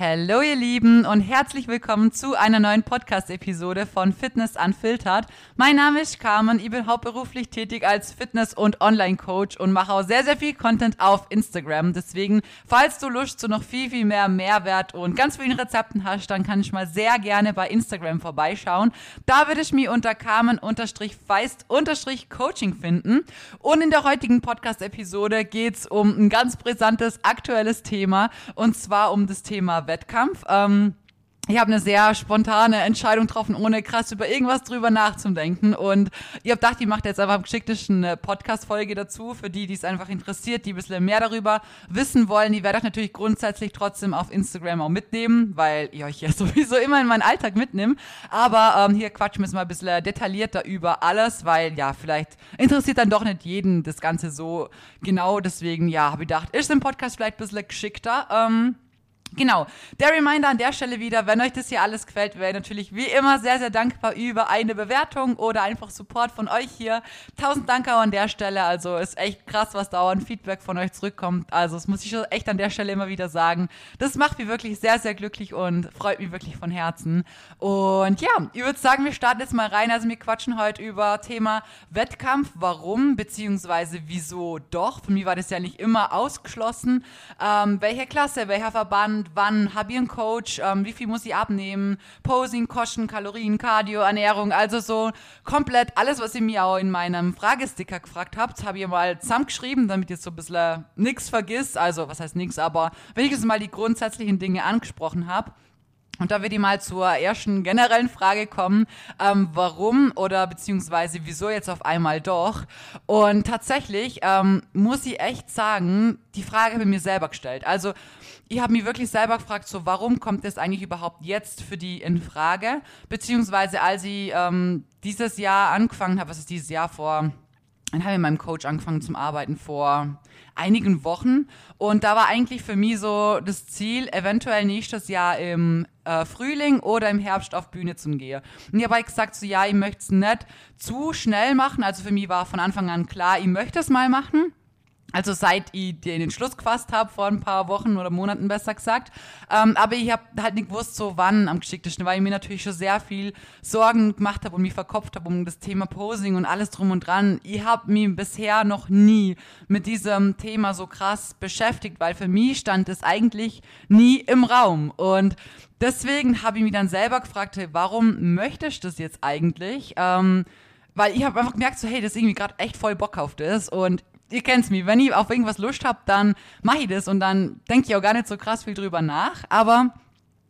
Hallo ihr Lieben und herzlich willkommen zu einer neuen Podcast-Episode von Fitness Unfiltered. Mein Name ist Carmen, ich bin hauptberuflich tätig als Fitness- und Online-Coach und mache auch sehr, sehr viel Content auf Instagram. Deswegen, falls du Lust zu noch viel, viel mehr Mehrwert und ganz vielen Rezepten hast, dann kann ich mal sehr gerne bei Instagram vorbeischauen. Da würde ich mich unter Carmen-Feist-Coaching finden. Und in der heutigen Podcast-Episode geht es um ein ganz brisantes, aktuelles Thema und zwar um das Thema Wettkampf. Ähm, ich habe eine sehr spontane Entscheidung getroffen, ohne krass über irgendwas drüber nachzudenken. Und ich habe gedacht, ich mache jetzt einfach am geschicktesten eine Podcast-Folge dazu, für die, die es einfach interessiert, die ein bisschen mehr darüber wissen wollen. Die werde ich natürlich grundsätzlich trotzdem auf Instagram auch mitnehmen, weil ich euch ja sowieso immer in meinen Alltag mitnehme. Aber ähm, hier quatschen wir mal ein bisschen detaillierter über alles, weil ja, vielleicht interessiert dann doch nicht jeden das Ganze so genau. Deswegen, ja, habe ich gedacht, ist im Podcast vielleicht ein bisschen geschickter. Ähm, Genau, der Reminder an der Stelle wieder, wenn euch das hier alles gefällt, wäre ich natürlich wie immer sehr, sehr dankbar über eine Bewertung oder einfach Support von euch hier. Tausend Dank auch an der Stelle, also ist echt krass, was da an Feedback von euch zurückkommt. Also das muss ich echt an der Stelle immer wieder sagen. Das macht mich wirklich sehr, sehr glücklich und freut mich wirklich von Herzen. Und ja, ich würde sagen, wir starten jetzt mal rein. Also wir quatschen heute über Thema Wettkampf, warum, beziehungsweise wieso doch. Für mich war das ja nicht immer ausgeschlossen. Ähm, welche Klasse, welcher Verband, wann. Habe ich einen Coach, ähm, wie viel muss ich abnehmen, Posing, Kosten, Kalorien, Cardio, Ernährung, also so komplett alles, was ihr mir auch in meinem Fragesticker gefragt habt, habe ich mal zusammengeschrieben, damit ihr so ein bisschen nichts vergisst, also was heißt nichts, aber wenigstens mal die grundsätzlichen Dinge angesprochen habe. Und da wird ich mal zur ersten generellen Frage kommen, ähm, warum oder beziehungsweise wieso jetzt auf einmal doch. Und tatsächlich ähm, muss ich echt sagen, die Frage habe ich mir selber gestellt. Also ich habe mich wirklich selber gefragt, so warum kommt das eigentlich überhaupt jetzt für die in Frage? Beziehungsweise als ich ähm, dieses Jahr angefangen habe, was ist dieses Jahr vor dann habe ich mit meinem Coach angefangen zum Arbeiten vor einigen Wochen. Und da war eigentlich für mich so das Ziel, eventuell nächstes Jahr im äh, Frühling oder im Herbst auf Bühne zu gehen. Und ich habe halt gesagt, so ja, ich möchte es nicht zu schnell machen. Also für mich war von Anfang an klar, ich möchte es mal machen. Also seit ich den Schluss gefasst habe, vor ein paar Wochen oder Monaten besser gesagt. Ähm, aber ich habe halt nicht gewusst, so wann am geschicktesten, weil ich mir natürlich schon sehr viel Sorgen gemacht habe und mich verkopft habe um das Thema Posing und alles drum und dran. Ich habe mich bisher noch nie mit diesem Thema so krass beschäftigt, weil für mich stand es eigentlich nie im Raum. Und deswegen habe ich mich dann selber gefragt, hey, warum möchtest du das jetzt eigentlich? Ähm, weil ich habe einfach gemerkt, so hey, das ist irgendwie gerade echt voll Bock auf das und ihr kennt's mich, wenn ich auf irgendwas Lust hab, dann mache ich das und dann denke ich auch gar nicht so krass viel drüber nach. Aber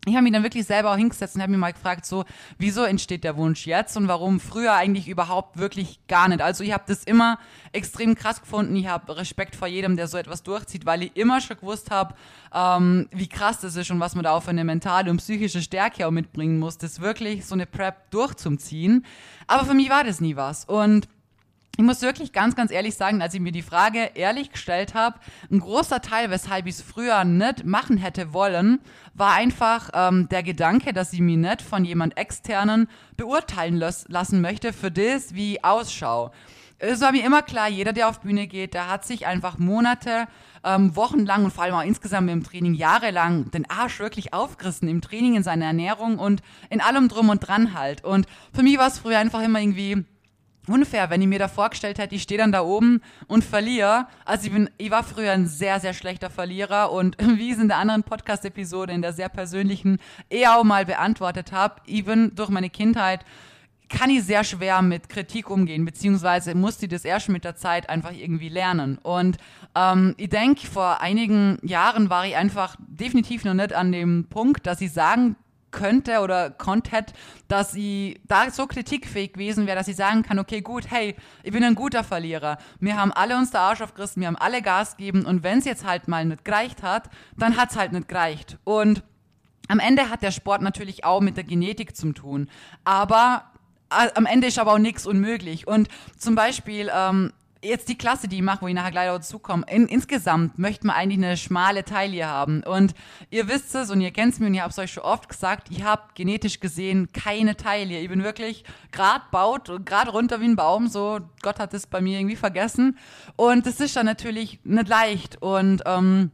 ich habe mich dann wirklich selber auch hingesetzt und habe mir mal gefragt, so, wieso entsteht der Wunsch jetzt und warum früher eigentlich überhaupt wirklich gar nicht. Also ich habe das immer extrem krass gefunden. Ich habe Respekt vor jedem, der so etwas durchzieht, weil ich immer schon gewusst habe, ähm, wie krass das ist und was man da auch für eine mentale und psychische Stärke auch mitbringen muss, das wirklich so eine Prep durchzuziehen. Aber für mich war das nie was. Und ich muss wirklich ganz, ganz ehrlich sagen, als ich mir die Frage ehrlich gestellt habe, ein großer Teil, weshalb ich es früher nicht machen hätte wollen, war einfach ähm, der Gedanke, dass ich mich nicht von jemand externen beurteilen lassen möchte für das, wie ich ausschau. Es war mir immer klar, jeder, der auf Bühne geht, der hat sich einfach Monate, ähm, wochenlang und vor allem auch insgesamt im Training jahrelang den Arsch wirklich aufgerissen, im Training, in seiner Ernährung und in allem drum und dran halt. Und für mich war es früher einfach immer irgendwie unfair, wenn ich mir da vorgestellt hätte, ich stehe dann da oben und verliere. Also ich bin, ich war früher ein sehr, sehr schlechter Verlierer und wie ich es in der anderen Podcast-Episode, in der sehr persönlichen, eher auch mal beantwortet habe, even durch meine Kindheit, kann ich sehr schwer mit Kritik umgehen, beziehungsweise musste ich das erst mit der Zeit einfach irgendwie lernen. Und ähm, ich denke, vor einigen Jahren war ich einfach definitiv noch nicht an dem Punkt, dass ich sagen könnte oder konnte, dass sie da so kritikfähig gewesen wäre, dass sie sagen kann, okay, gut, hey, ich bin ein guter Verlierer. Wir haben alle uns der Arsch aufgerissen, wir haben alle Gas gegeben und wenn es jetzt halt mal nicht gereicht hat, dann hat es halt nicht gereicht. Und am Ende hat der Sport natürlich auch mit der Genetik zu tun. Aber äh, am Ende ist aber auch nichts unmöglich. Und zum Beispiel, ähm, jetzt die Klasse, die ich mache, wo ich nachher gleich dazu komme, in, insgesamt möchte man eigentlich eine schmale Taille haben. Und ihr wisst es und ihr kennt es mir und ich habe es euch schon oft gesagt, ich habe genetisch gesehen keine Taille. Ich bin wirklich gerade baut, gerade runter wie ein Baum, so Gott hat es bei mir irgendwie vergessen. Und das ist dann natürlich nicht leicht. Und ähm,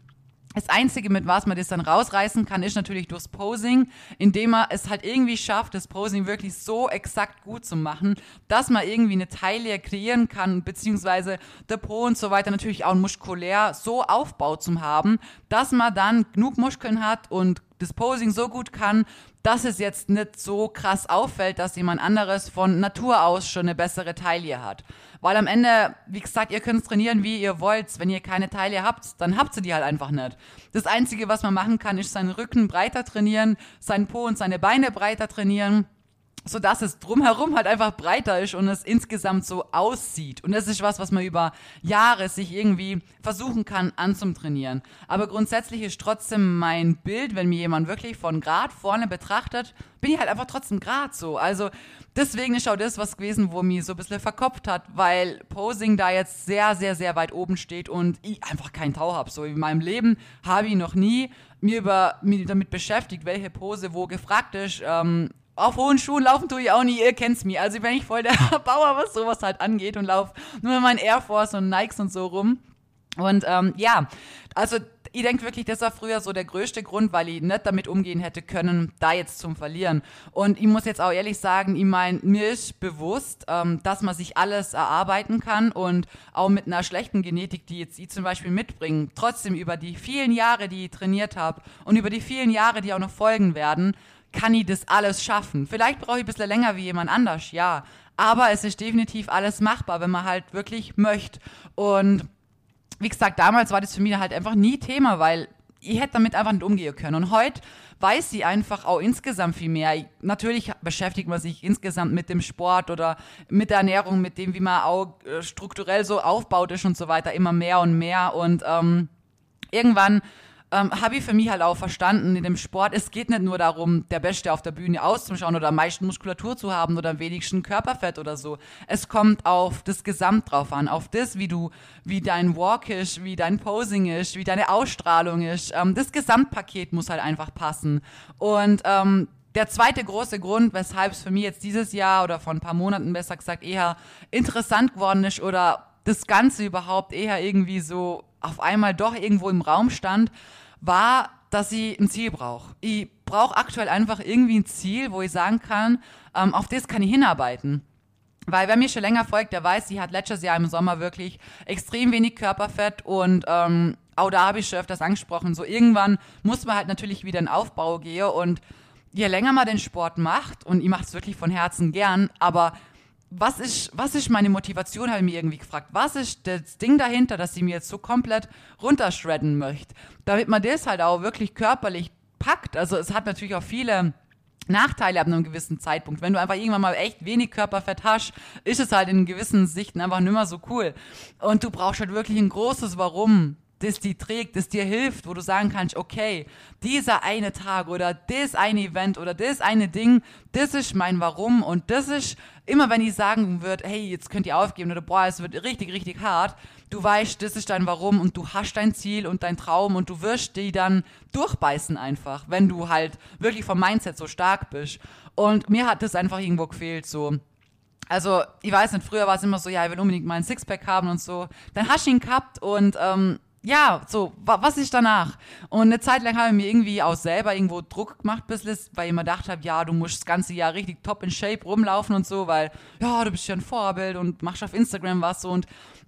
Das Einzige, mit was man das dann rausreißen kann, ist natürlich durchs Posing, indem man es halt irgendwie schafft, das Posing wirklich so exakt gut zu machen, dass man irgendwie eine Taille kreieren kann, beziehungsweise der Po und so weiter natürlich auch muskulär so aufbaut zum haben, dass man dann genug Muskeln hat und das Posing so gut kann, dass es jetzt nicht so krass auffällt, dass jemand anderes von Natur aus schon eine bessere Taille hat. Weil am Ende, wie gesagt, ihr könnt trainieren, wie ihr wollt. Wenn ihr keine Taille habt, dann habt ihr die halt einfach nicht. Das Einzige, was man machen kann, ist seinen Rücken breiter trainieren, seinen Po und seine Beine breiter trainieren so dass es drumherum halt einfach breiter ist und es insgesamt so aussieht. Und das ist was, was man über Jahre sich irgendwie versuchen kann anzutrainieren. Aber grundsätzlich ist trotzdem mein Bild, wenn mir jemand wirklich von Grad vorne betrachtet, bin ich halt einfach trotzdem Grad so. Also deswegen ist auch das was gewesen, wo mich so ein bisschen verkopft hat, weil Posing da jetzt sehr, sehr, sehr weit oben steht und ich einfach keinen Tau habe. So in meinem Leben habe ich noch nie mir über mir damit beschäftigt, welche Pose wo gefragt ist. Ähm, auf hohen Schuhen laufen tue ich auch nie, ihr kennt's mich. Also bin ich voll der Bauer, was sowas halt angeht und laufe nur in meinen Air Force und Nikes und so rum. Und ähm, ja, also ich denke wirklich, das war früher so der größte Grund, weil ich nicht damit umgehen hätte können, da jetzt zum Verlieren. Und ich muss jetzt auch ehrlich sagen, ich meine, mir ist bewusst, ähm, dass man sich alles erarbeiten kann und auch mit einer schlechten Genetik, die jetzt ich zum Beispiel mitbringe, trotzdem über die vielen Jahre, die ich trainiert habe und über die vielen Jahre, die auch noch folgen werden, kann ich das alles schaffen. Vielleicht brauche ich ein bisschen länger wie jemand anders, ja. Aber es ist definitiv alles machbar, wenn man halt wirklich möchte. Und wie gesagt, damals war das für mich halt einfach nie Thema, weil ich hätte damit einfach nicht umgehen können. Und heute weiß sie einfach auch insgesamt viel mehr. Natürlich beschäftigt man sich insgesamt mit dem Sport oder mit der Ernährung, mit dem, wie man auch äh, strukturell so aufbaut ist und so weiter, immer mehr und mehr. Und ähm, irgendwann ähm, habe ich für mich halt auch verstanden in dem Sport, es geht nicht nur darum, der Beste auf der Bühne auszuschauen oder am meisten Muskulatur zu haben oder am wenigsten Körperfett oder so. Es kommt auf das Gesamt drauf an, auf das, wie du, wie dein Walk ist, wie dein Posing ist, wie deine Ausstrahlung ist. Ähm, das Gesamtpaket muss halt einfach passen. Und ähm, der zweite große Grund, weshalb es für mich jetzt dieses Jahr oder vor ein paar Monaten besser gesagt eher interessant geworden ist oder das Ganze überhaupt eher irgendwie so auf einmal doch irgendwo im Raum stand, war, dass ich ein Ziel brauche. Ich brauche aktuell einfach irgendwie ein Ziel, wo ich sagen kann, ähm, auf das kann ich hinarbeiten. Weil wer mir schon länger folgt, der weiß, sie hat letztes Jahr im Sommer wirklich extrem wenig Körperfett und ähm, auch da habe ich schon öfters angesprochen, so irgendwann muss man halt natürlich wieder in Aufbau gehen und je länger man den Sport macht, und ich mache es wirklich von Herzen gern, aber was ist, was ist meine Motivation, habe ich mir irgendwie gefragt. Was ist das Ding dahinter, dass sie mir jetzt so komplett runterschredden möchte? Damit man das halt auch wirklich körperlich packt. Also es hat natürlich auch viele Nachteile ab einem gewissen Zeitpunkt. Wenn du einfach irgendwann mal echt wenig Körperfett hast, ist es halt in gewissen Sichten einfach nicht mehr so cool. Und du brauchst halt wirklich ein großes Warum, das die trägt, das dir hilft, wo du sagen kannst, okay, dieser eine Tag oder das eine Event oder das eine Ding, das ist mein Warum und das ist immer, wenn ich sagen würde, hey, jetzt könnt ihr aufgeben oder boah, es wird richtig, richtig hart, du weißt, das ist dein Warum und du hast dein Ziel und dein Traum und du wirst die dann durchbeißen einfach, wenn du halt wirklich vom Mindset so stark bist. Und mir hat das einfach irgendwo gefehlt, so also ich weiß nicht, früher war es immer so, ja, ich will unbedingt mal ein Sixpack haben und so. Dann hast du ihn gehabt und ähm, ja, so, wa was ist danach? Und eine Zeit lang habe ich mir irgendwie auch selber irgendwo Druck gemacht, bisschen, weil ich immer gedacht habe, ja, du musst das ganze Jahr richtig top in Shape rumlaufen und so, weil, ja, du bist ja ein Vorbild und machst auf Instagram was so und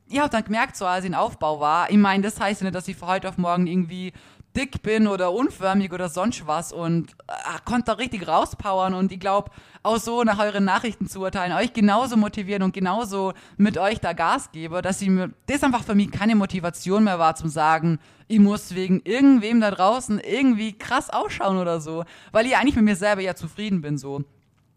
ich habe dann gemerkt, so als ich in Aufbau war, ich meine, das heißt ja nicht, dass ich von heute auf morgen irgendwie dick bin oder unförmig oder sonst was und äh, konnte da richtig rauspowern und ich glaube, auch so nach euren Nachrichten zu urteilen, euch genauso motivieren und genauso mit euch da Gas gebe, dass ich mir, das einfach für mich keine Motivation mehr war zum sagen, ich muss wegen irgendwem da draußen irgendwie krass ausschauen oder so, weil ich eigentlich mit mir selber ja zufrieden bin so.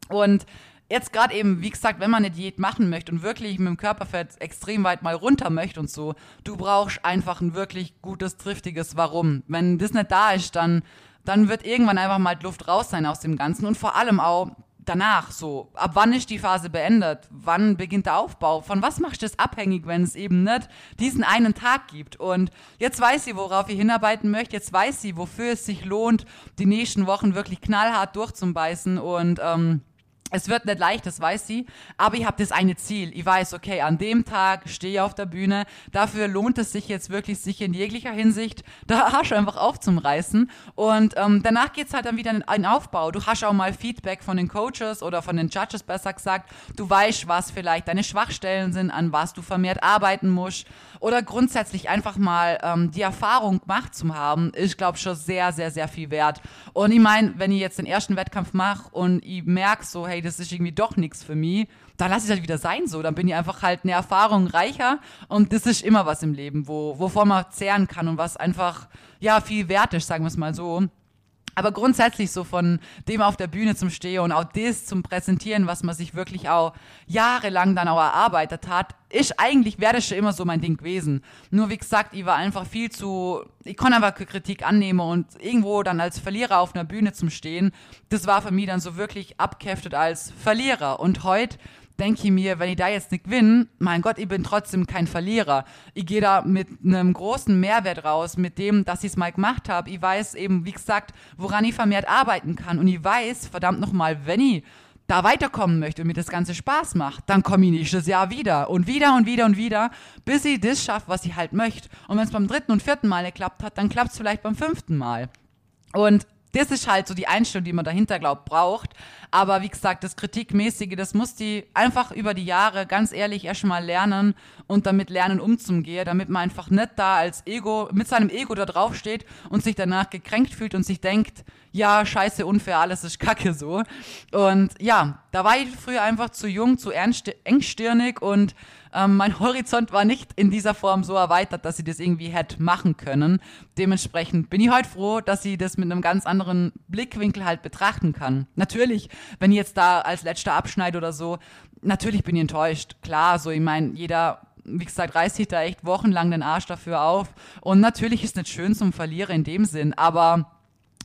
Und jetzt gerade eben, wie gesagt, wenn man eine Diät machen möchte und wirklich mit dem Körperfett extrem weit mal runter möchte und so, du brauchst einfach ein wirklich gutes, triftiges Warum. Wenn das nicht da ist, dann, dann wird irgendwann einfach mal Luft raus sein aus dem Ganzen und vor allem auch danach so. Ab wann ist die Phase beendet? Wann beginnt der Aufbau? Von was machst du das abhängig, wenn es eben nicht diesen einen Tag gibt? Und jetzt weiß sie, worauf ich hinarbeiten möchte. Jetzt weiß sie, wofür es sich lohnt, die nächsten Wochen wirklich knallhart durchzubeißen und ähm, es wird nicht leicht, das weiß sie, aber ich habe das eine Ziel. Ich weiß, okay, an dem Tag stehe ich auf der Bühne. Dafür lohnt es sich jetzt wirklich, sich in jeglicher Hinsicht der Arsch einfach aufzumreißen. Und ähm, danach geht's halt dann wieder in einen Aufbau. Du hast auch mal Feedback von den Coaches oder von den Judges besser gesagt. Du weißt, was vielleicht deine Schwachstellen sind, an was du vermehrt arbeiten musst. Oder grundsätzlich einfach mal ähm, die Erfahrung gemacht zu haben, ist, glaube schon sehr, sehr, sehr viel wert. Und ich meine, wenn ich jetzt den ersten Wettkampf mache und ich merke so, hey, das ist irgendwie doch nichts für mich, dann lasse ich halt wieder sein so. Dann bin ich einfach halt eine Erfahrung reicher und das ist immer was im Leben, wo, wovon man zehren kann und was einfach, ja, viel wert ist, sagen wir es mal so. Aber grundsätzlich so von dem auf der Bühne zum Stehen und auch das zum Präsentieren, was man sich wirklich auch jahrelang dann auch erarbeitet hat, ist eigentlich, wäre das schon immer so mein Ding gewesen. Nur wie gesagt, ich war einfach viel zu, ich konnte einfach Kritik annehmen und irgendwo dann als Verlierer auf einer Bühne zum Stehen, das war für mich dann so wirklich abgeheftet als Verlierer. Und heute denke ich mir, wenn ich da jetzt nicht gewinne, mein Gott, ich bin trotzdem kein Verlierer. Ich gehe da mit einem großen Mehrwert raus, mit dem, dass ich es mal gemacht habe. Ich weiß eben, wie gesagt, woran ich vermehrt arbeiten kann. Und ich weiß, verdammt nochmal, wenn ich da weiterkommen möchte und mir das Ganze Spaß macht, dann komme ich nächstes Jahr wieder und wieder und wieder und wieder, bis ich das schaffe, was ich halt möchte. Und wenn es beim dritten und vierten Mal geklappt hat, dann klappt es vielleicht beim fünften Mal. Und das ist halt so die Einstellung, die man dahinter glaubt, braucht. Aber wie gesagt, das Kritikmäßige, das muss die einfach über die Jahre ganz ehrlich erstmal lernen und damit lernen umzugehen, damit man einfach nicht da als Ego, mit seinem Ego da drauf steht und sich danach gekränkt fühlt und sich denkt, ja, scheiße, unfair, alles ist kacke so. Und ja, da war ich früher einfach zu jung, zu engstirnig und ähm, mein Horizont war nicht in dieser Form so erweitert, dass sie das irgendwie hätte machen können. Dementsprechend bin ich heute froh, dass sie das mit einem ganz anderen Blickwinkel halt betrachten kann. Natürlich, wenn ich jetzt da als letzter abschneide oder so, natürlich bin ich enttäuscht. Klar, so ich meine, jeder wie gesagt, reißt sich da echt wochenlang den Arsch dafür auf. Und natürlich ist es nicht schön zum Verlieren in dem Sinn, aber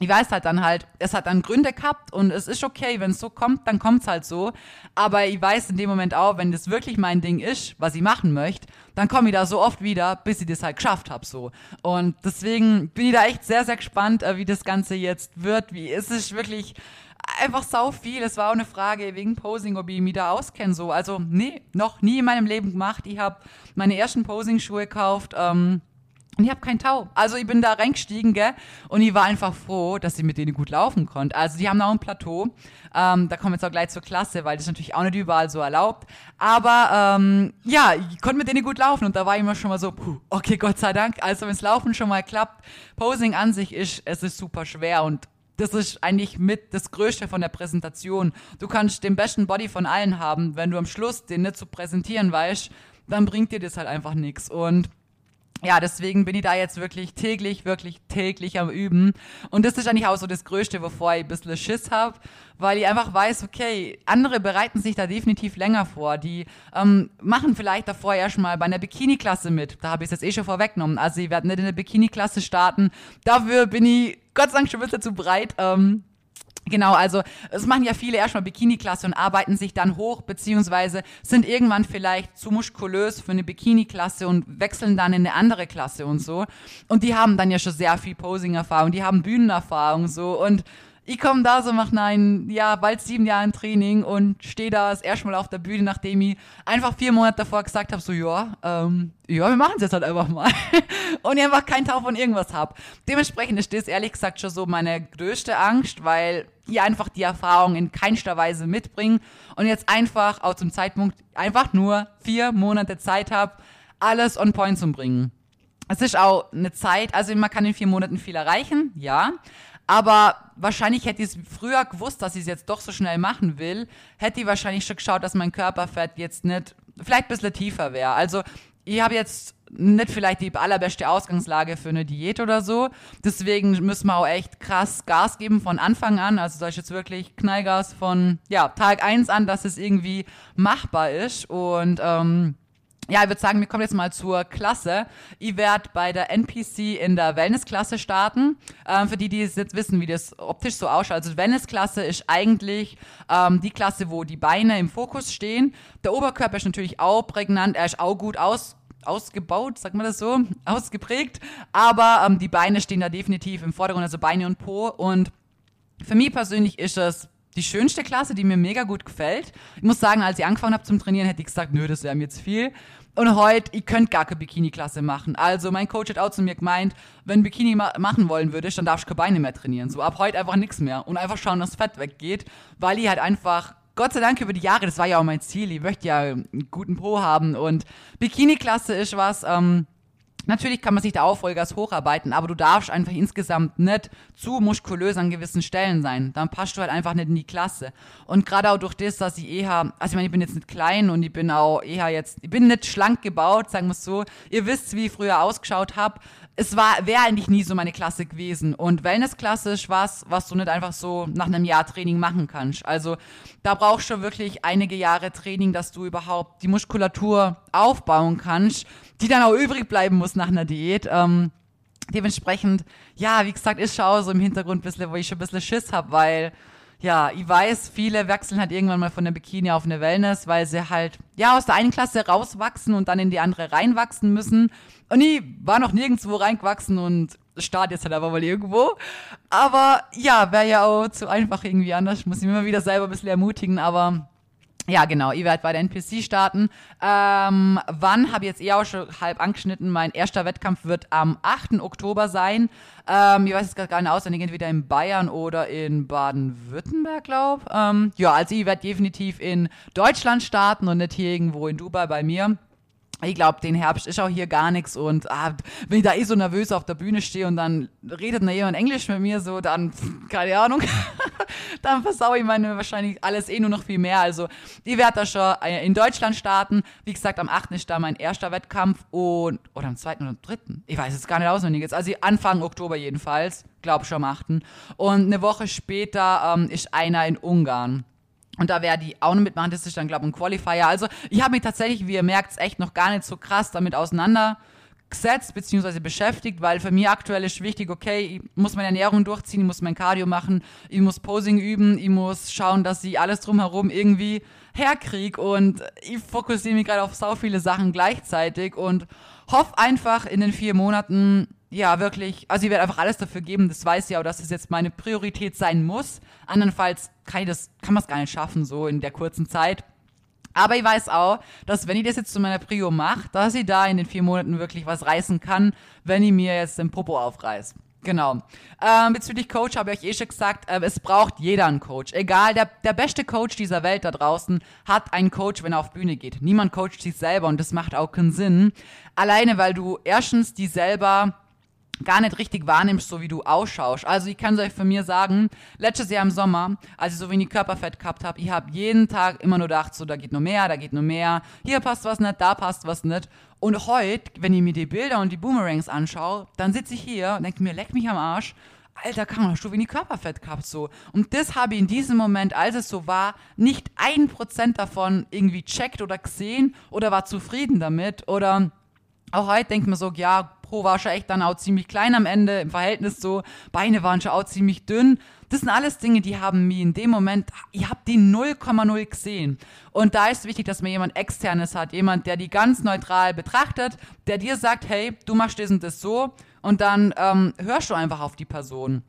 ich weiß halt dann halt, es hat dann Gründe gehabt und es ist okay, wenn es so kommt, dann kommt es halt so. Aber ich weiß in dem Moment auch, wenn das wirklich mein Ding ist, was ich machen möchte, dann komme ich da so oft wieder, bis ich das halt geschafft habe so. Und deswegen bin ich da echt sehr, sehr gespannt, äh, wie das Ganze jetzt wird. Wie es ist wirklich einfach sau viel. Es war auch eine Frage wegen Posing, ob ich mich da auskenne so. Also nee, noch nie in meinem Leben gemacht. Ich habe meine ersten Posing-Schuhe gekauft. Ähm, und ich habe keinen Tau. Also ich bin da reingestiegen, gell? Und ich war einfach froh, dass ich mit denen gut laufen konnte. Also die haben auch ein Plateau. Ähm, da kommen wir jetzt auch gleich zur Klasse, weil das natürlich auch nicht überall so erlaubt. Aber ähm, ja, ich konnte mit denen gut laufen und da war ich immer schon mal so, puh, okay, Gott sei Dank. Also wenns Laufen schon mal klappt, Posing an sich ist, es ist super schwer und das ist eigentlich mit das Größte von der Präsentation. Du kannst den besten Body von allen haben, wenn du am Schluss den nicht zu präsentieren weißt, dann bringt dir das halt einfach nichts. Und ja, deswegen bin ich da jetzt wirklich täglich, wirklich täglich am Üben. Und das ist eigentlich auch so das Größte, wovor ich ein bisschen Schiss habe, weil ich einfach weiß, okay, andere bereiten sich da definitiv länger vor. Die ähm, machen vielleicht davor erstmal bei einer Bikini-Klasse mit. Da habe ich es jetzt eh schon vorweggenommen. Also ich werde nicht in der Bikini-Klasse starten. Dafür bin ich Gott sei Dank schon ein bisschen zu breit. Ähm, Genau, also es machen ja viele erstmal Bikini-Klasse und arbeiten sich dann hoch, beziehungsweise sind irgendwann vielleicht zu muskulös für eine Bikini-Klasse und wechseln dann in eine andere Klasse und so. Und die haben dann ja schon sehr viel Posing-Erfahrung, die haben Bühnenerfahrung so und ich komme da so nach nein, ja, bald sieben Jahren Training und stehe da das erste Mal auf der Bühne, nachdem ich einfach vier Monate davor gesagt habe, so ja, ähm, ja, wir machen es jetzt halt einfach mal. und ich einfach keinen Tau von irgendwas habe. Dementsprechend ist das ehrlich gesagt schon so meine größte Angst, weil ich einfach die Erfahrung in keinster Weise mitbringe und jetzt einfach auch zum Zeitpunkt einfach nur vier Monate Zeit habe, alles on point zu bringen. Es ist auch eine Zeit, also man kann in vier Monaten viel erreichen, ja. Aber wahrscheinlich hätte ich es früher gewusst, dass ich es jetzt doch so schnell machen will, hätte ich wahrscheinlich schon geschaut, dass mein Körperfett jetzt nicht, vielleicht ein bisschen tiefer wäre. Also ich habe jetzt nicht vielleicht die allerbeste Ausgangslage für eine Diät oder so. Deswegen müssen wir auch echt krass Gas geben von Anfang an. Also soll ich jetzt wirklich Knallgas von ja, Tag eins an, dass es irgendwie machbar ist. Und ähm, ja, ich würde sagen, wir kommen jetzt mal zur Klasse. Ich werde bei der NPC in der Wellnessklasse starten. Ähm, für die, die jetzt wissen, wie das optisch so ausschaut. Also Wellnessklasse ist eigentlich ähm, die Klasse, wo die Beine im Fokus stehen. Der Oberkörper ist natürlich auch prägnant, er ist auch gut aus ausgebaut, sagt man das so, ausgeprägt. Aber ähm, die Beine stehen da definitiv im Vordergrund, also Beine und Po. Und für mich persönlich ist das die schönste Klasse, die mir mega gut gefällt. Ich muss sagen, als ich angefangen habe zum Trainieren, hätte ich gesagt, nö, das wäre mir jetzt viel. Und heute, ich könnte gar keine Bikini-Klasse machen. Also mein Coach hat auch zu mir gemeint, wenn Bikini ma machen wollen würdest, dann darfst du keine Beine mehr trainieren. So ab heute einfach nichts mehr. Und einfach schauen, dass Fett weggeht, weil ich halt einfach Gott sei Dank über die Jahre, das war ja auch mein Ziel, ich möchte ja einen guten Po haben und Bikini-Klasse ist was, ähm, Natürlich kann man sich da auch Vollgas hocharbeiten, aber du darfst einfach insgesamt nicht zu muskulös an gewissen Stellen sein. Dann passt du halt einfach nicht in die Klasse. Und gerade auch durch das, dass ich eher, also ich meine, ich bin jetzt nicht klein und ich bin auch eher jetzt, ich bin nicht schlank gebaut, sagen wir es so. Ihr wisst, wie ich früher ausgeschaut habe es war, wäre eigentlich nie so meine Klasse gewesen. Und Wellness-Klasse ist was, was du nicht einfach so nach einem Jahr Training machen kannst. Also da brauchst du wirklich einige Jahre Training, dass du überhaupt die Muskulatur aufbauen kannst, die dann auch übrig bleiben muss nach einer Diät. Ähm, dementsprechend, ja, wie gesagt, ist schon auch so im Hintergrund ein bisschen, wo ich schon ein bisschen Schiss habe, weil ja, ich weiß, viele wechseln halt irgendwann mal von der Bikini auf eine Wellness, weil sie halt, ja, aus der einen Klasse rauswachsen und dann in die andere reinwachsen müssen. Und ich war noch nirgendwo reingewachsen und start jetzt halt aber mal irgendwo. Aber ja, wäre ja auch zu einfach irgendwie anders. Muss ich mich immer wieder selber ein bisschen ermutigen, aber ja, genau, ich werde bei der NPC starten. Ähm, wann, habe ich jetzt eher auch schon halb angeschnitten. Mein erster Wettkampf wird am 8. Oktober sein. Ähm, ich weiß jetzt gar nicht auswendig, entweder in Bayern oder in Baden-Württemberg, glaube ähm, Ja, also ich werde definitiv in Deutschland starten und nicht hier irgendwo in Dubai bei mir ich glaube, den Herbst ist auch hier gar nichts und ah, wenn ich da eh so nervös auf der Bühne stehe und dann redet da jemand Englisch mit mir, so dann, keine Ahnung, dann versau ich meine wahrscheinlich alles eh nur noch viel mehr. Also, ich werde da schon äh, in Deutschland starten. Wie gesagt, am 8. ist da mein erster Wettkampf und, oder am 2. oder am 3. Ich weiß es gar nicht auswendig jetzt. Also, Anfang Oktober jedenfalls, glaube schon am 8. Und eine Woche später ähm, ist einer in Ungarn. Und da wäre die auch noch mitmachen, das ist dann, glaube ich, ein Qualifier. Also ich habe mich tatsächlich, wie ihr merkt, echt noch gar nicht so krass damit auseinandergesetzt bzw. beschäftigt, weil für mich aktuell ist wichtig, okay, ich muss meine Ernährung durchziehen, ich muss mein Cardio machen, ich muss Posing üben, ich muss schauen, dass ich alles drumherum irgendwie herkriege und ich fokussiere mich gerade auf so viele Sachen gleichzeitig und hoffe einfach in den vier Monaten ja, wirklich, also ich werde einfach alles dafür geben, das weiß ich auch, dass es jetzt meine Priorität sein muss. Andernfalls kann ich das, kann man es gar nicht schaffen, so in der kurzen Zeit. Aber ich weiß auch, dass wenn ich das jetzt zu meiner Prio mache, dass ich da in den vier Monaten wirklich was reißen kann, wenn ich mir jetzt den Popo aufreiß. Genau. Ähm, bezüglich Coach habe ich euch eh schon gesagt, äh, es braucht jeder einen Coach. Egal, der, der beste Coach dieser Welt da draußen hat einen Coach, wenn er auf Bühne geht. Niemand coacht sich selber und das macht auch keinen Sinn. Alleine, weil du erstens die selber gar nicht richtig wahrnimmst, so wie du ausschaust. Also ich kann es euch von mir sagen, letztes Jahr im Sommer, als ich so wenig Körperfett gehabt habe, ich habe jeden Tag immer nur gedacht, so da geht nur mehr, da geht nur mehr, hier passt was nicht, da passt was nicht. Und heute, wenn ich mir die Bilder und die Boomerangs anschaue, dann sitze ich hier und denke mir, leck mich am Arsch, Alter, kann hast du wenig Körperfett gehabt so. Und das habe ich in diesem Moment, als es so war, nicht ein Prozent davon irgendwie checkt oder gesehen oder war zufrieden damit oder auch heute denkt man so, ja, Pro war schon echt dann auch ziemlich klein am Ende, im Verhältnis so, Beine waren schon auch ziemlich dünn. Das sind alles Dinge, die haben mir in dem Moment, ich habe die 0,0 gesehen. Und da ist wichtig, dass man jemand externes hat, jemand, der die ganz neutral betrachtet, der dir sagt, hey, du machst das und das so und dann ähm, hörst du einfach auf die Person.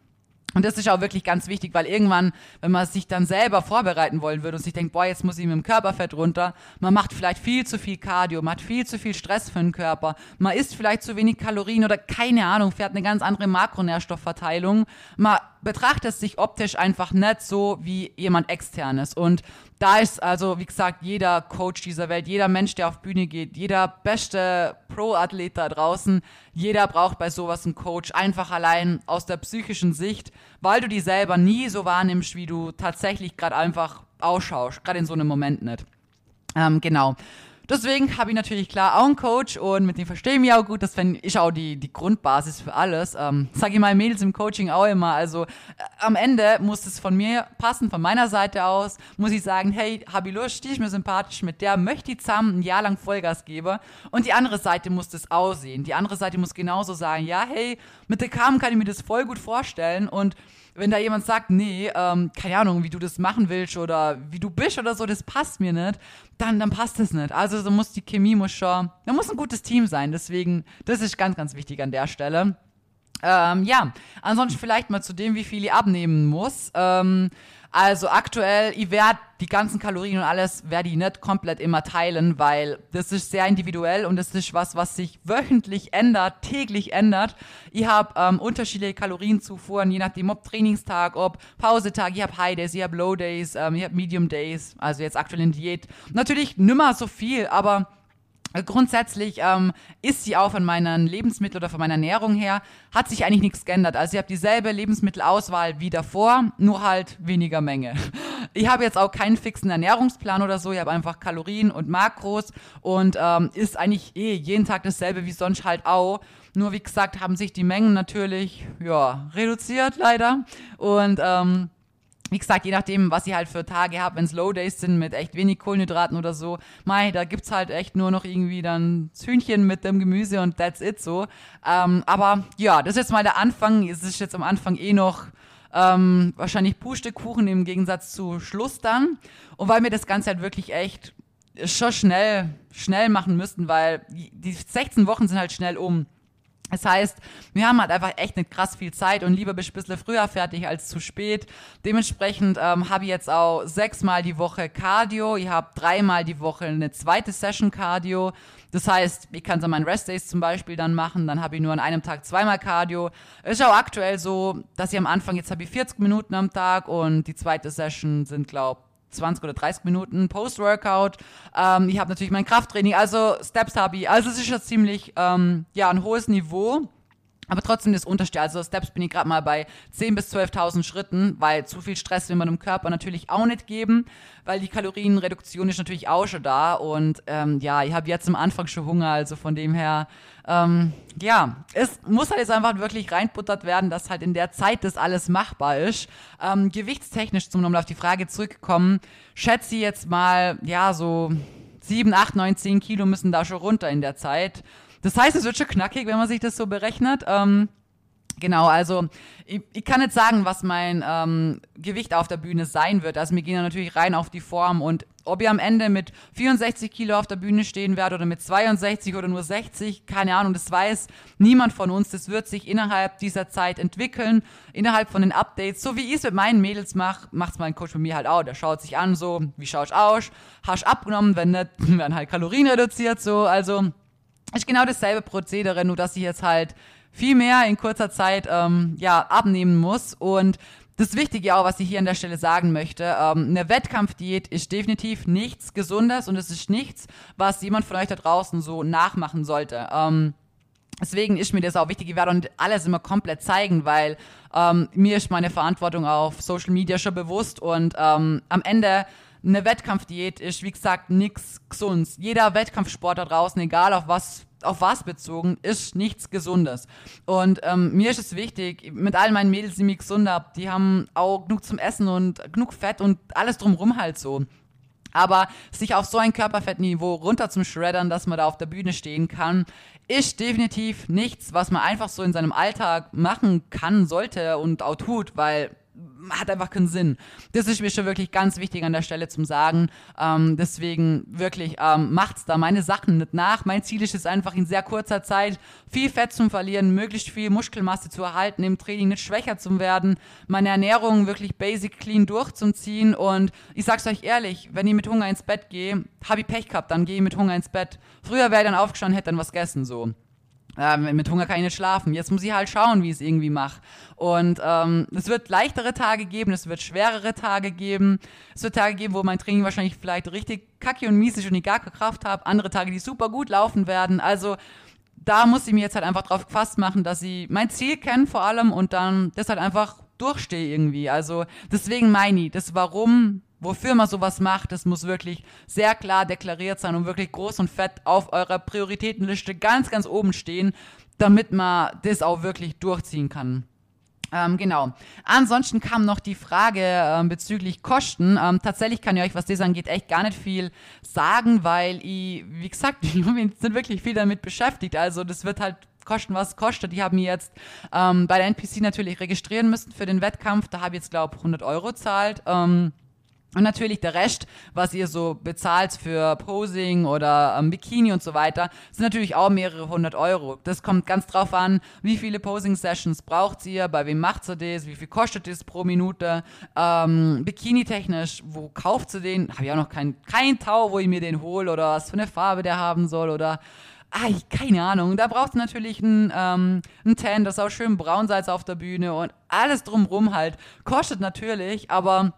Und das ist auch wirklich ganz wichtig, weil irgendwann, wenn man sich dann selber vorbereiten wollen würde und sich denkt, boah, jetzt muss ich mit dem Körperfett runter, man macht vielleicht viel zu viel Cardio, man hat viel zu viel Stress für den Körper, man isst vielleicht zu wenig Kalorien oder keine Ahnung, fährt eine ganz andere Makronährstoffverteilung, man betrachtet sich optisch einfach nicht so wie jemand externes. Und da ist also, wie gesagt, jeder Coach dieser Welt, jeder Mensch, der auf Bühne geht, jeder beste Pro-Athlet da draußen, jeder braucht bei sowas einen Coach, einfach allein aus der psychischen Sicht, weil du die selber nie so wahrnimmst, wie du tatsächlich gerade einfach ausschaust, gerade in so einem Moment nicht. Ähm, genau. Deswegen habe ich natürlich klar auch einen Coach und mit dem verstehe ich mich auch gut. Das ist auch die, die Grundbasis für alles. Ähm, Sage ich meinen Mädels im Coaching auch immer. Also äh, am Ende muss es von mir passen, von meiner Seite aus. Muss ich sagen, hey, habe ich Lust, stehe ich mir sympathisch mit der, möchte ich zusammen ein Jahr lang Vollgas geben. Und die andere Seite muss das aussehen. Die andere Seite muss genauso sagen, ja, hey, mit der Kam kann ich mir das voll gut vorstellen und wenn da jemand sagt, nee, ähm, keine Ahnung, wie du das machen willst oder wie du bist oder so, das passt mir nicht, dann, dann passt das nicht. Also so muss die Chemie muss schon, da muss ein gutes Team sein. Deswegen, das ist ganz, ganz wichtig an der Stelle. Ähm, ja, ansonsten vielleicht mal zu dem, wie viel ich abnehmen muss. Ähm, Also aktuell, ich werde die ganzen Kalorien und alles, werde ich nicht komplett immer teilen, weil das ist sehr individuell und das ist was, was sich wöchentlich ändert, täglich ändert. Ich habe ähm, unterschiedliche Kalorienzufuhren, je nachdem, ob Trainingstag, ob Pausetag, ich habe High Days, ich habe Low Days, ähm, ich habe Medium Days, also jetzt aktuell in Diät. Natürlich nimmer so viel, aber Grundsätzlich ähm, ist sie auch von meinen Lebensmitteln oder von meiner Ernährung her, hat sich eigentlich nichts geändert. Also ich habe dieselbe Lebensmittelauswahl wie davor, nur halt weniger Menge. Ich habe jetzt auch keinen fixen Ernährungsplan oder so, ich habe einfach Kalorien und Makros und ähm, ist eigentlich eh jeden Tag dasselbe wie sonst halt auch. Nur wie gesagt, haben sich die Mengen natürlich ja, reduziert leider. Und ähm, wie gesagt, je nachdem, was ihr halt für Tage habt, wenn es Low Days sind mit echt wenig Kohlenhydraten oder so, mei, da gibt's halt echt nur noch irgendwie dann Hühnchen mit dem Gemüse und that's it so. Ähm, aber ja, das ist jetzt mal der Anfang. Es ist jetzt am Anfang eh noch ähm, wahrscheinlich Pustekuchen im Gegensatz zu Schluss dann. Und weil wir das Ganze halt wirklich echt schon schnell, schnell machen müssten, weil die 16 Wochen sind halt schnell um. Das heißt, wir haben halt einfach echt nicht krass viel Zeit und lieber bist ein bisschen früher fertig als zu spät. Dementsprechend ähm, habe ich jetzt auch sechsmal die Woche Cardio. Ich habe dreimal die Woche eine zweite Session Cardio. Das heißt, ich kann es an meinen Restdays zum Beispiel dann machen. Dann habe ich nur an einem Tag zweimal Cardio. Ist auch aktuell so, dass ich am Anfang, jetzt habe ich 40 Minuten am Tag und die zweite Session sind, glaube 20 oder 30 Minuten Post-Workout. Ähm, ich habe natürlich mein Krafttraining, also Steps habe ich. Also es ist schon ziemlich ähm, ja, ein hohes Niveau. Aber trotzdem das Unterste. Also Steps bin ich gerade mal bei 10.000 bis 12.000 Schritten, weil zu viel Stress will man dem Körper natürlich auch nicht geben, weil die Kalorienreduktion ist natürlich auch schon da. Und ähm, ja, ich habe jetzt am Anfang schon Hunger, also von dem her, ähm, ja, es muss halt jetzt einfach wirklich reinbuttert werden, dass halt in der Zeit das alles machbar ist. Ähm, gewichtstechnisch, zum nochmal auf die Frage zurückkommen, schätze ich jetzt mal, ja, so 7, 8, 9, 10 Kilo müssen da schon runter in der Zeit. Das heißt, es wird schon knackig, wenn man sich das so berechnet. Ähm, Genau, also ich, ich kann nicht sagen, was mein ähm, Gewicht auf der Bühne sein wird. Also wir gehen natürlich rein auf die Form und ob ihr am Ende mit 64 Kilo auf der Bühne stehen werdet oder mit 62 oder nur 60, keine Ahnung, das weiß niemand von uns. Das wird sich innerhalb dieser Zeit entwickeln, innerhalb von den Updates. So wie ich es mit meinen Mädels mache, macht mein Coach mit mir halt auch. Der schaut sich an, so, wie schaust aus? Hast abgenommen? Wenn nicht, werden halt Kalorien reduziert, so. Also ist genau dasselbe Prozedere, nur dass ich jetzt halt viel mehr in kurzer Zeit ähm, ja, abnehmen muss. Und das Wichtige auch, was ich hier an der Stelle sagen möchte, ähm, eine Wettkampfdiät ist definitiv nichts Gesundes und es ist nichts, was jemand von euch da draußen so nachmachen sollte. Ähm, deswegen ist mir das auch wichtig, ich werde alles immer komplett zeigen, weil ähm, mir ist meine Verantwortung auf Social Media schon bewusst und ähm, am Ende eine Wettkampfdiät ist, wie gesagt, nichts Gesundes. Jeder Wettkampfsport da draußen, egal auf was auf was bezogen, ist nichts Gesundes. Und ähm, mir ist es wichtig, mit all meinen Mädels, die mich gesund haben, die haben auch genug zum Essen und genug Fett und alles drumrum halt so. Aber sich auf so ein Körperfettniveau runter zum Schreddern, dass man da auf der Bühne stehen kann, ist definitiv nichts, was man einfach so in seinem Alltag machen kann, sollte und auch tut, weil hat einfach keinen Sinn. Das ist mir schon wirklich ganz wichtig an der Stelle zum Sagen. Ähm, deswegen wirklich ähm, macht's da meine Sachen nicht nach. Mein Ziel ist es einfach in sehr kurzer Zeit viel Fett zu verlieren, möglichst viel Muskelmasse zu erhalten, im Training nicht schwächer zu werden, meine Ernährung wirklich basic clean durchzuziehen und ich sag's euch ehrlich, wenn ich mit Hunger ins Bett gehe, habe ich Pech gehabt, dann gehe ich mit Hunger ins Bett. Früher wäre ich dann aufgestanden, hätte dann was gegessen so. Äh, mit Hunger kann ich nicht schlafen. Jetzt muss ich halt schauen, wie ich es irgendwie mache. Und ähm, es wird leichtere Tage geben, es wird schwerere Tage geben. Es wird Tage geben, wo mein Training wahrscheinlich vielleicht richtig kacke und mies ist und ich gar keine Kraft habe. Andere Tage, die super gut laufen werden. Also da muss ich mir jetzt halt einfach drauf gefasst machen, dass ich mein Ziel kenne vor allem und dann das halt einfach durchstehe irgendwie. Also deswegen meine ich, das Warum wofür man sowas macht, das muss wirklich sehr klar deklariert sein und wirklich groß und fett auf eurer Prioritätenliste ganz, ganz oben stehen, damit man das auch wirklich durchziehen kann. Ähm, genau. Ansonsten kam noch die Frage ähm, bezüglich Kosten. Ähm, tatsächlich kann ich euch, was das angeht, echt gar nicht viel sagen, weil ich, wie gesagt, ich bin wirklich viel damit beschäftigt. Also das wird halt kosten, was kostet. Ich habe mir jetzt ähm, bei der NPC natürlich registrieren müssen für den Wettkampf. Da habe ich jetzt, glaube ich, 100 Euro zahlt. Ähm, Und natürlich der Rest, was ihr so bezahlt für Posing oder ähm, Bikini und so weiter, sind natürlich auch mehrere hundert Euro. Das kommt ganz drauf an, wie viele Posing-Sessions braucht ihr, bei wem macht ihr das, wie viel kostet das pro Minute. Ähm, Bikini-technisch, wo kauft ihr den? Habe ich auch noch kein, kein Tau, wo ich mir den hole oder was für eine Farbe der haben soll oder Ah, keine Ahnung. Da braucht es natürlich ein, ähm, ein Tan, das auch schön braun seid auf der Bühne und alles drumrum halt. Kostet natürlich, aber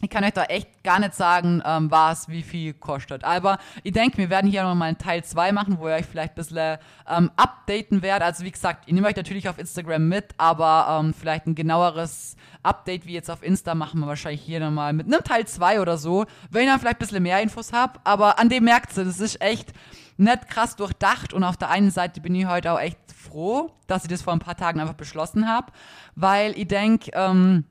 ich kann euch da echt gar nicht sagen, ähm, was wie viel kostet. Aber ich denke, wir werden hier nochmal einen Teil 2 machen, wo ich euch vielleicht ein bisschen ähm, updaten werde. Also wie gesagt, ich nehme euch natürlich auf Instagram mit, aber ähm, vielleicht ein genaueres Update wie jetzt auf Insta machen wir wahrscheinlich hier nochmal mit einem Teil 2 oder so, wenn ich dann vielleicht ein bisschen mehr Infos habe. Aber an dem merkt ihr, das ist echt nicht krass durchdacht und auf der einen Seite bin ich heute auch echt froh, dass ich das vor ein paar Tagen einfach beschlossen habe, weil ich denke, ähm,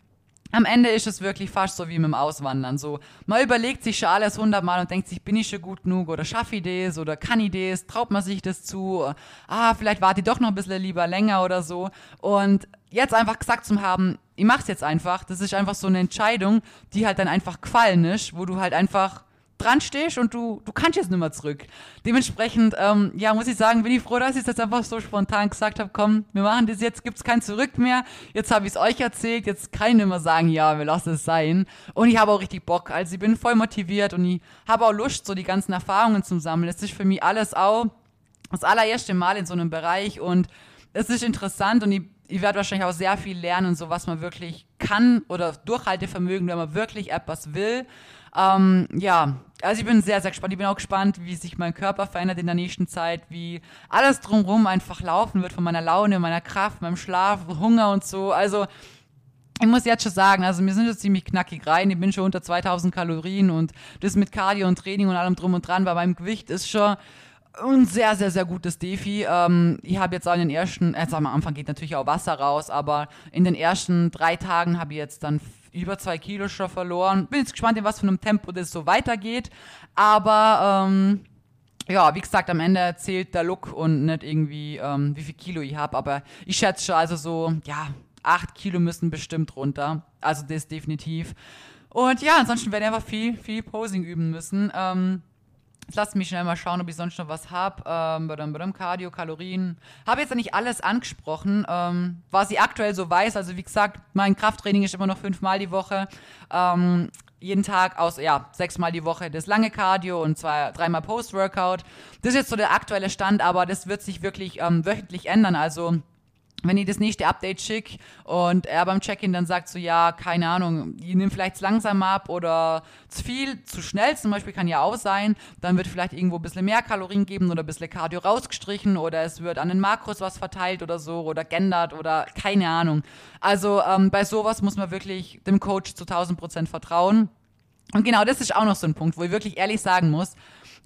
am Ende ist es wirklich fast so wie mit dem Auswandern. So, man überlegt sich schon alles hundertmal und denkt sich, bin ich schon gut genug oder schaffe ich das oder kann ich das, traut man sich das zu, ah, vielleicht warte ich doch noch ein bisschen lieber länger oder so. Und jetzt einfach gesagt zu haben, ich mach's jetzt einfach, das ist einfach so eine Entscheidung, die halt dann einfach gefallen ist, wo du halt einfach dran stehst und du, du kannst jetzt nicht mehr zurück. Dementsprechend, ähm, ja, muss ich sagen, bin ich froh, dass ich das einfach so spontan gesagt habe, komm, wir machen das jetzt, gibt's kein Zurück mehr. Jetzt habe ich es euch erzählt, jetzt kann ich nicht mehr sagen, ja, wir lassen es sein. Und ich habe auch richtig Bock. Also ich bin voll motiviert und ich habe auch Lust, so die ganzen Erfahrungen zu sammeln. Es ist für mich alles auch das allererste Mal in so einem Bereich und es ist interessant und ich, ich werde wahrscheinlich auch sehr viel lernen, so was man wirklich kann oder Durchhaltevermögen, wenn man wirklich etwas will. Ähm, ja, also ich bin sehr, sehr gespannt. Ich bin auch gespannt, wie sich mein Körper verändert in der nächsten Zeit, wie alles drumherum einfach laufen wird von meiner Laune, meiner Kraft, meinem Schlaf, Hunger und so. Also ich muss jetzt schon sagen, also wir sind jetzt ziemlich knackig rein. Ich bin schon unter 2000 Kalorien und das mit Cardio und Training und allem drum und dran, weil meinem Gewicht ist schon ein sehr, sehr, sehr gutes Defi. Ähm, ich habe jetzt auch in den ersten, jetzt am Anfang geht natürlich auch Wasser raus, aber in den ersten drei Tagen habe ich jetzt dann über zwei Kilo schon verloren. Bin jetzt gespannt, in was für einem Tempo das so weitergeht. Aber ähm, ja, wie gesagt, am Ende zählt der Look und nicht irgendwie, ähm, wie viel Kilo ich habe. Aber ich schätze schon, also so, ja, acht Kilo müssen bestimmt runter. Also das definitiv. Und ja, ansonsten werde ich einfach viel, viel Posing üben müssen. Ähm, Jetzt lasst mich schnell mal schauen, ob ich sonst noch was habe. Ähm, Cardio, Kalorien. Habe jetzt nicht alles angesprochen, ähm, was ich aktuell so weiß. Also wie gesagt, mein Krafttraining ist immer noch fünfmal die Woche. Ähm, jeden Tag aus, ja, sechsmal die Woche das lange Cardio und zwei, dreimal Post-Workout. Das ist jetzt so der aktuelle Stand, aber das wird sich wirklich ähm, wöchentlich ändern. Also wenn ich das nächste Update schicke und er beim Check-in dann sagt so, ja, keine Ahnung, ich nehme vielleicht langsam ab oder zu viel, zu schnell zum Beispiel kann ja auch sein, dann wird vielleicht irgendwo ein bisschen mehr Kalorien geben oder ein bisschen Cardio rausgestrichen oder es wird an den Makros was verteilt oder so oder gendert oder keine Ahnung. Also ähm, bei sowas muss man wirklich dem Coach zu 1000 Prozent vertrauen. Und genau das ist auch noch so ein Punkt, wo ich wirklich ehrlich sagen muss,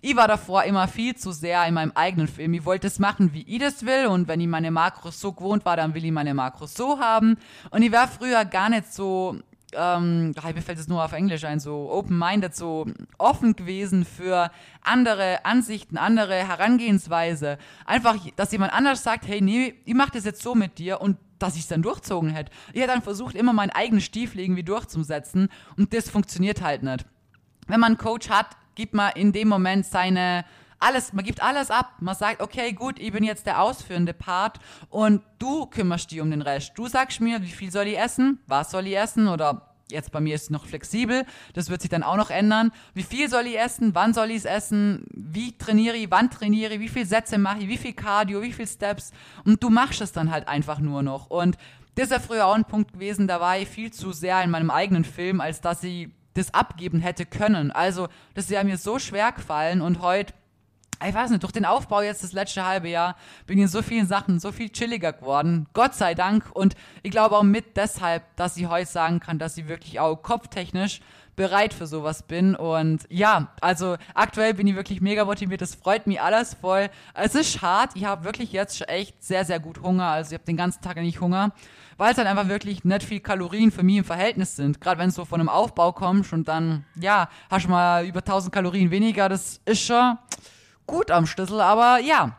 ich war davor immer viel zu sehr in meinem eigenen Film. Ich wollte es machen, wie ich das will. Und wenn ich meine Makros so gewohnt war, dann will ich meine Makros so haben. Und ich war früher gar nicht so, ähm, mir fällt es nur auf Englisch ein, so open-minded, so offen gewesen für andere Ansichten, andere Herangehensweise. Einfach, dass jemand anders sagt, hey, nee, ich mach das jetzt so mit dir und dass ich es dann durchzogen hätte. Ich hätte dann versucht, immer meinen eigenen Stiefel irgendwie durchzusetzen und das funktioniert halt nicht. Wenn man einen Coach hat, gibt man in dem Moment seine alles, man gibt alles ab. Man sagt, okay, gut, ich bin jetzt der ausführende Part und du kümmerst dich um den Rest. Du sagst mir, wie viel soll ich essen, was soll ich essen oder jetzt bei mir ist es noch flexibel, das wird sich dann auch noch ändern. Wie viel soll ich essen, wann soll ich es essen, wie trainiere ich, wann trainiere ich, wie viele Sätze mache ich, wie viel Cardio, wie viele Steps und du machst es dann halt einfach nur noch. Und das ist ja früher auch ein Punkt gewesen, da war ich viel zu sehr in meinem eigenen Film, als dass ich das abgeben hätte können. Also, das ja mir so schwer gefallen und heute, ich weiß nicht, durch den Aufbau jetzt das letzte halbe Jahr bin ich in so vielen Sachen so viel chilliger geworden. Gott sei Dank. Und ich glaube auch mit deshalb, dass ich heute sagen kann, dass ich wirklich auch kopftechnisch bereit für sowas bin. Und ja, also aktuell bin ich wirklich mega motiviert. Das freut mich alles voll. Es ist hart. Ich habe wirklich jetzt echt sehr, sehr gut Hunger. Also ich habe den ganzen Tag nicht Hunger weil es halt einfach wirklich nicht viel Kalorien für mich im Verhältnis sind. Gerade wenn du so von einem Aufbau kommst und dann, ja, hast du mal über 1000 Kalorien weniger, das ist schon gut am Schlüssel, aber ja.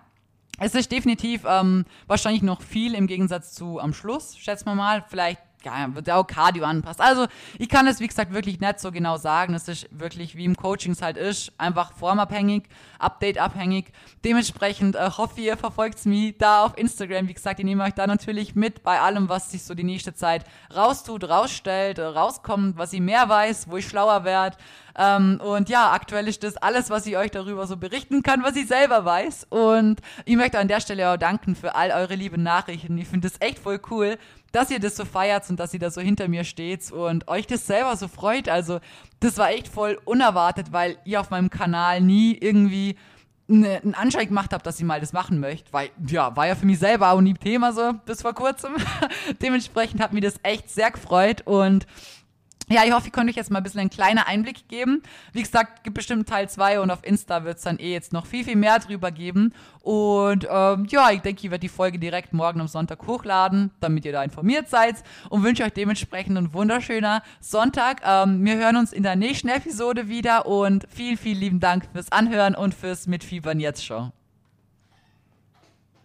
Es ist definitiv ähm, wahrscheinlich noch viel im Gegensatz zu am Schluss, schätzen wir mal. Vielleicht ja, wird auch Cardio anpasst. Also ich kann es, wie gesagt, wirklich nicht so genau sagen. Es ist wirklich, wie im Coaching es halt ist, einfach formabhängig, updateabhängig. Dementsprechend äh, hoffe ihr verfolgt mich da auf Instagram. Wie gesagt, ich nehme euch da natürlich mit bei allem, was sich so die nächste Zeit raustut, rausstellt, äh, rauskommt, was ich mehr weiß, wo ich schlauer werde. Ähm, und ja, aktuell ist das alles, was ich euch darüber so berichten kann, was ich selber weiß. Und ich möchte an der Stelle auch danken für all eure lieben Nachrichten. Ich finde das echt voll cool, dass ihr das so feiert und dass ihr da so hinter mir steht und euch das selber so freut. Also, das war echt voll unerwartet, weil ihr auf meinem Kanal nie irgendwie ne, einen Anschein gemacht habt, dass ihr mal das machen möchtet, weil, ja, war ja für mich selber auch nie Thema so bis vor kurzem. Dementsprechend hat mich das echt sehr gefreut und ja, ich hoffe, ich konnte euch jetzt mal ein bisschen einen kleinen Einblick geben. Wie gesagt, gibt bestimmt Teil 2 und auf Insta wird es dann eh jetzt noch viel, viel mehr drüber geben. Und ähm, ja, ich denke, ich werde die Folge direkt morgen am Sonntag hochladen, damit ihr da informiert seid und wünsche euch dementsprechend einen wunderschönen Sonntag. Ähm, wir hören uns in der nächsten Episode wieder und vielen, vielen lieben Dank fürs Anhören und fürs Mitfiebern jetzt schon.